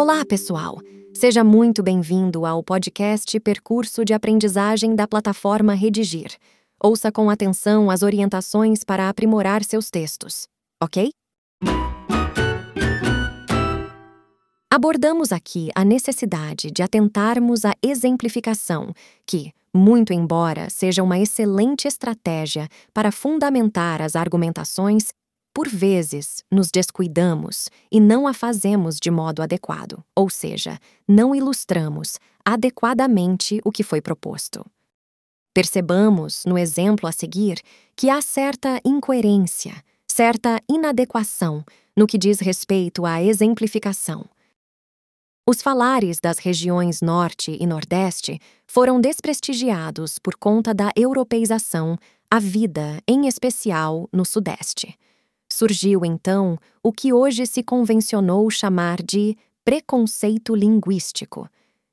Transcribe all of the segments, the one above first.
Olá, pessoal! Seja muito bem-vindo ao podcast Percurso de Aprendizagem da plataforma Redigir. Ouça com atenção as orientações para aprimorar seus textos, ok? Abordamos aqui a necessidade de atentarmos à exemplificação, que, muito embora seja uma excelente estratégia para fundamentar as argumentações, por vezes nos descuidamos e não a fazemos de modo adequado, ou seja, não ilustramos adequadamente o que foi proposto. Percebamos, no exemplo a seguir, que há certa incoerência, certa inadequação no que diz respeito à exemplificação. Os falares das regiões Norte e Nordeste foram desprestigiados por conta da europeização, a vida, em especial, no Sudeste. Surgiu, então, o que hoje se convencionou chamar de preconceito linguístico.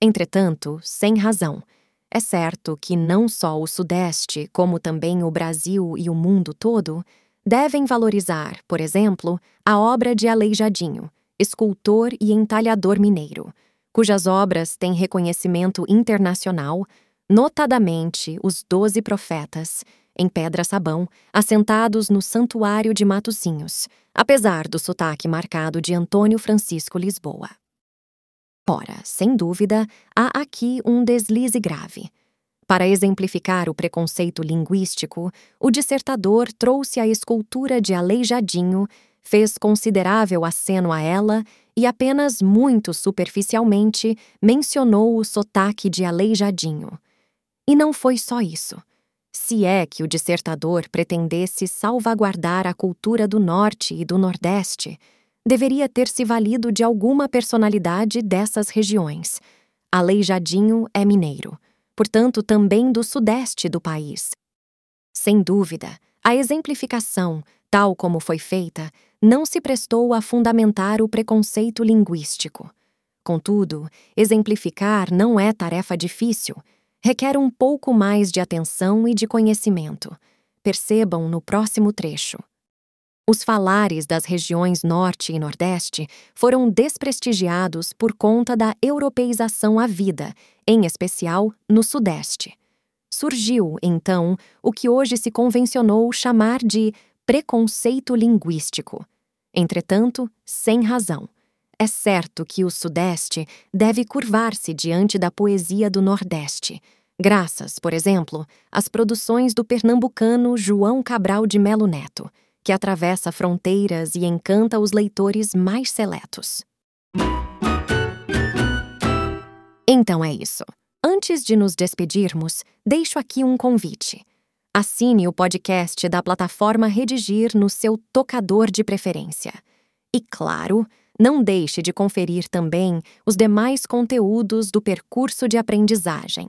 Entretanto, sem razão. É certo que não só o Sudeste, como também o Brasil e o mundo todo, devem valorizar, por exemplo, a obra de Aleijadinho, escultor e entalhador mineiro, cujas obras têm reconhecimento internacional, notadamente os Doze Profetas, em pedra-sabão, assentados no Santuário de Matozinhos, apesar do sotaque marcado de Antônio Francisco Lisboa. Ora, sem dúvida, há aqui um deslize grave. Para exemplificar o preconceito linguístico, o dissertador trouxe a escultura de Aleijadinho, fez considerável aceno a ela e apenas muito superficialmente mencionou o sotaque de Aleijadinho. E não foi só isso se é que o dissertador pretendesse salvaguardar a cultura do Norte e do Nordeste, deveria ter se valido de alguma personalidade dessas regiões. Aleijadinho é mineiro, portanto, também do Sudeste do país. Sem dúvida, a exemplificação, tal como foi feita, não se prestou a fundamentar o preconceito linguístico. Contudo, exemplificar não é tarefa difícil requer um pouco mais de atenção e de conhecimento. Percebam no próximo trecho. Os falares das regiões Norte e Nordeste foram desprestigiados por conta da europeização à vida, em especial no Sudeste. Surgiu, então, o que hoje se convencionou chamar de preconceito linguístico. Entretanto, sem razão. É certo que o Sudeste deve curvar-se diante da poesia do Nordeste, graças, por exemplo, às produções do pernambucano João Cabral de Melo Neto, que atravessa fronteiras e encanta os leitores mais seletos. Então é isso. Antes de nos despedirmos, deixo aqui um convite. Assine o podcast da plataforma Redigir no seu tocador de preferência. E, claro, não deixe de conferir também os demais conteúdos do percurso de aprendizagem.